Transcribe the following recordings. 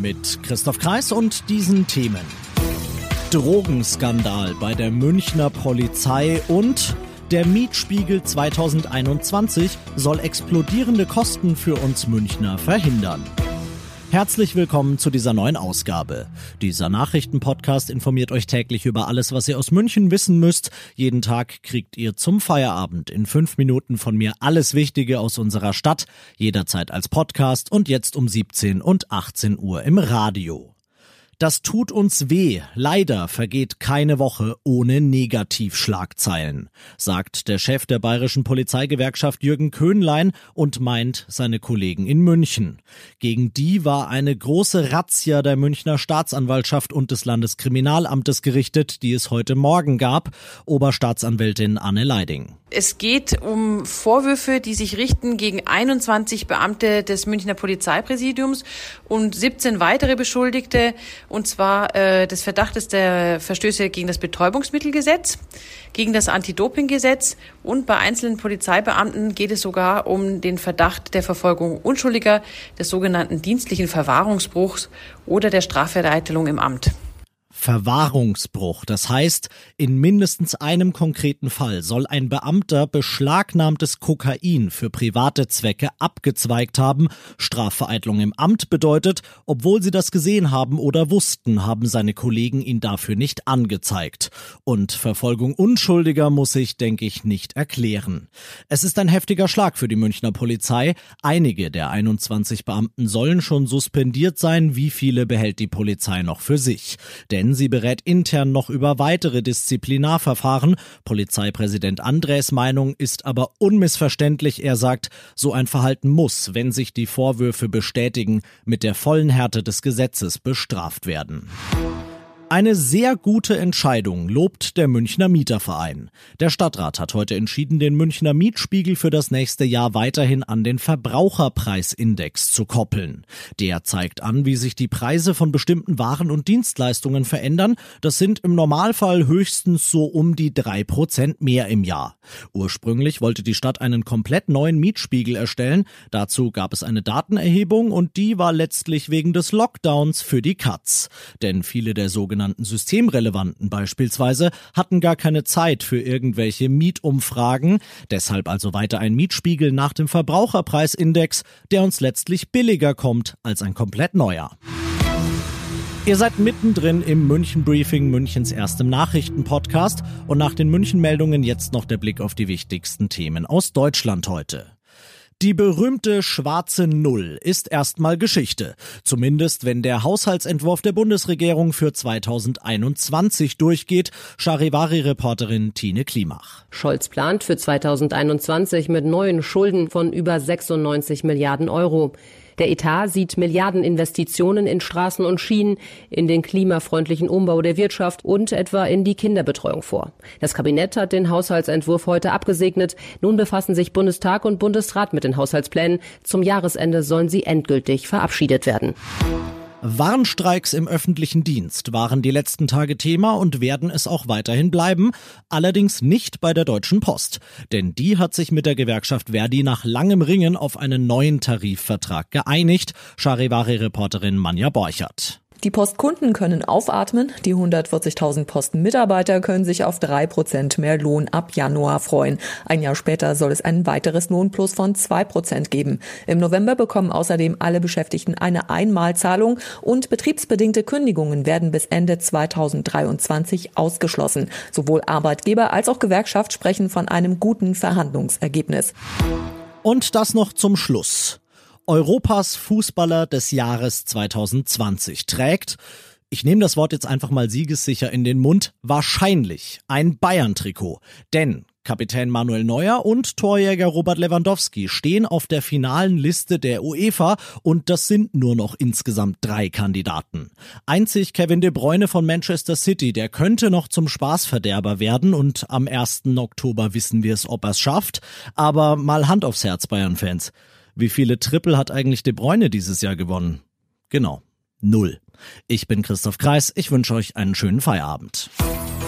Mit Christoph Kreis und diesen Themen. Drogenskandal bei der Münchner Polizei und der Mietspiegel 2021 soll explodierende Kosten für uns Münchner verhindern. Herzlich willkommen zu dieser neuen Ausgabe. Dieser Nachrichtenpodcast informiert euch täglich über alles, was ihr aus München wissen müsst. Jeden Tag kriegt ihr zum Feierabend in fünf Minuten von mir alles Wichtige aus unserer Stadt, jederzeit als Podcast und jetzt um 17 und 18 Uhr im Radio. Das tut uns weh. Leider vergeht keine Woche ohne Negativschlagzeilen, sagt der Chef der bayerischen Polizeigewerkschaft Jürgen Köhnlein und meint seine Kollegen in München. Gegen die war eine große Razzia der Münchner Staatsanwaltschaft und des Landeskriminalamtes gerichtet, die es heute Morgen gab. Oberstaatsanwältin Anne Leiding. Es geht um Vorwürfe, die sich richten gegen 21 Beamte des Münchner Polizeipräsidiums und 17 weitere Beschuldigte, und zwar äh, des Verdachtes der Verstöße gegen das Betäubungsmittelgesetz, gegen das Anti-Doping-Gesetz und bei einzelnen Polizeibeamten geht es sogar um den Verdacht der Verfolgung Unschuldiger, des sogenannten dienstlichen Verwahrungsbruchs oder der Strafvereitelung im Amt. Verwahrungsbruch. Das heißt, in mindestens einem konkreten Fall soll ein Beamter beschlagnahmtes Kokain für private Zwecke abgezweigt haben. Strafvereitlung im Amt bedeutet, obwohl sie das gesehen haben oder wussten, haben seine Kollegen ihn dafür nicht angezeigt. Und Verfolgung Unschuldiger muss ich, denke ich, nicht erklären. Es ist ein heftiger Schlag für die Münchner Polizei. Einige der 21 Beamten sollen schon suspendiert sein. Wie viele behält die Polizei noch für sich? Denn denn sie berät intern noch über weitere Disziplinarverfahren. Polizeipräsident Andres Meinung ist aber unmissverständlich. Er sagt, so ein Verhalten muss, wenn sich die Vorwürfe bestätigen, mit der vollen Härte des Gesetzes bestraft werden. Eine sehr gute Entscheidung lobt der Münchner Mieterverein. Der Stadtrat hat heute entschieden, den Münchner Mietspiegel für das nächste Jahr weiterhin an den Verbraucherpreisindex zu koppeln. Der zeigt an, wie sich die Preise von bestimmten Waren und Dienstleistungen verändern. Das sind im Normalfall höchstens so um die drei Prozent mehr im Jahr. Ursprünglich wollte die Stadt einen komplett neuen Mietspiegel erstellen. Dazu gab es eine Datenerhebung und die war letztlich wegen des Lockdowns für die Katz. Denn viele der sogenannten sogenannten Systemrelevanten beispielsweise hatten gar keine Zeit für irgendwelche Mietumfragen, deshalb also weiter ein Mietspiegel nach dem Verbraucherpreisindex, der uns letztlich billiger kommt als ein komplett neuer. Ihr seid mittendrin im München Briefing, Münchens erstem Nachrichtenpodcast und nach den München Meldungen jetzt noch der Blick auf die wichtigsten Themen aus Deutschland heute. Die berühmte schwarze Null ist erstmal Geschichte. Zumindest wenn der Haushaltsentwurf der Bundesregierung für 2021 durchgeht, Charivari-Reporterin Tine Klimach. Scholz plant für 2021 mit neuen Schulden von über 96 Milliarden Euro. Der Etat sieht Milliardeninvestitionen in Straßen und Schienen, in den klimafreundlichen Umbau der Wirtschaft und etwa in die Kinderbetreuung vor. Das Kabinett hat den Haushaltsentwurf heute abgesegnet. Nun befassen sich Bundestag und Bundesrat mit den Haushaltsplänen. Zum Jahresende sollen sie endgültig verabschiedet werden. Warnstreiks im öffentlichen Dienst waren die letzten Tage Thema und werden es auch weiterhin bleiben, allerdings nicht bei der Deutschen Post, denn die hat sich mit der Gewerkschaft Verdi nach langem Ringen auf einen neuen Tarifvertrag geeinigt, Charivari-Reporterin Manja Borchert. Die Postkunden können aufatmen, die 140.000 Postenmitarbeiter können sich auf drei Prozent mehr Lohn ab Januar freuen. Ein Jahr später soll es ein weiteres Lohnplus von zwei Prozent geben. Im November bekommen außerdem alle Beschäftigten eine Einmalzahlung und betriebsbedingte Kündigungen werden bis Ende 2023 ausgeschlossen. Sowohl Arbeitgeber als auch Gewerkschaft sprechen von einem guten Verhandlungsergebnis. Und das noch zum Schluss. Europas Fußballer des Jahres 2020 trägt, ich nehme das Wort jetzt einfach mal siegessicher in den Mund, wahrscheinlich ein Bayern-Trikot. Denn Kapitän Manuel Neuer und Torjäger Robert Lewandowski stehen auf der finalen Liste der UEFA und das sind nur noch insgesamt drei Kandidaten. Einzig Kevin De Bruyne von Manchester City, der könnte noch zum Spaßverderber werden und am 1. Oktober wissen wir es, ob er es schafft. Aber mal Hand aufs Herz, Bayern-Fans. Wie viele Triple hat eigentlich De Bruyne dieses Jahr gewonnen? Genau, null. Ich bin Christoph Kreis, ich wünsche euch einen schönen Feierabend.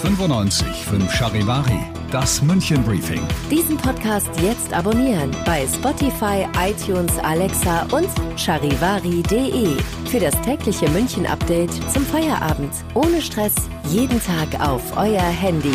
95 5 Charivari, das München Briefing. Diesen Podcast jetzt abonnieren bei Spotify, iTunes, Alexa und charivari.de. Für das tägliche München Update zum Feierabend. Ohne Stress, jeden Tag auf euer Handy.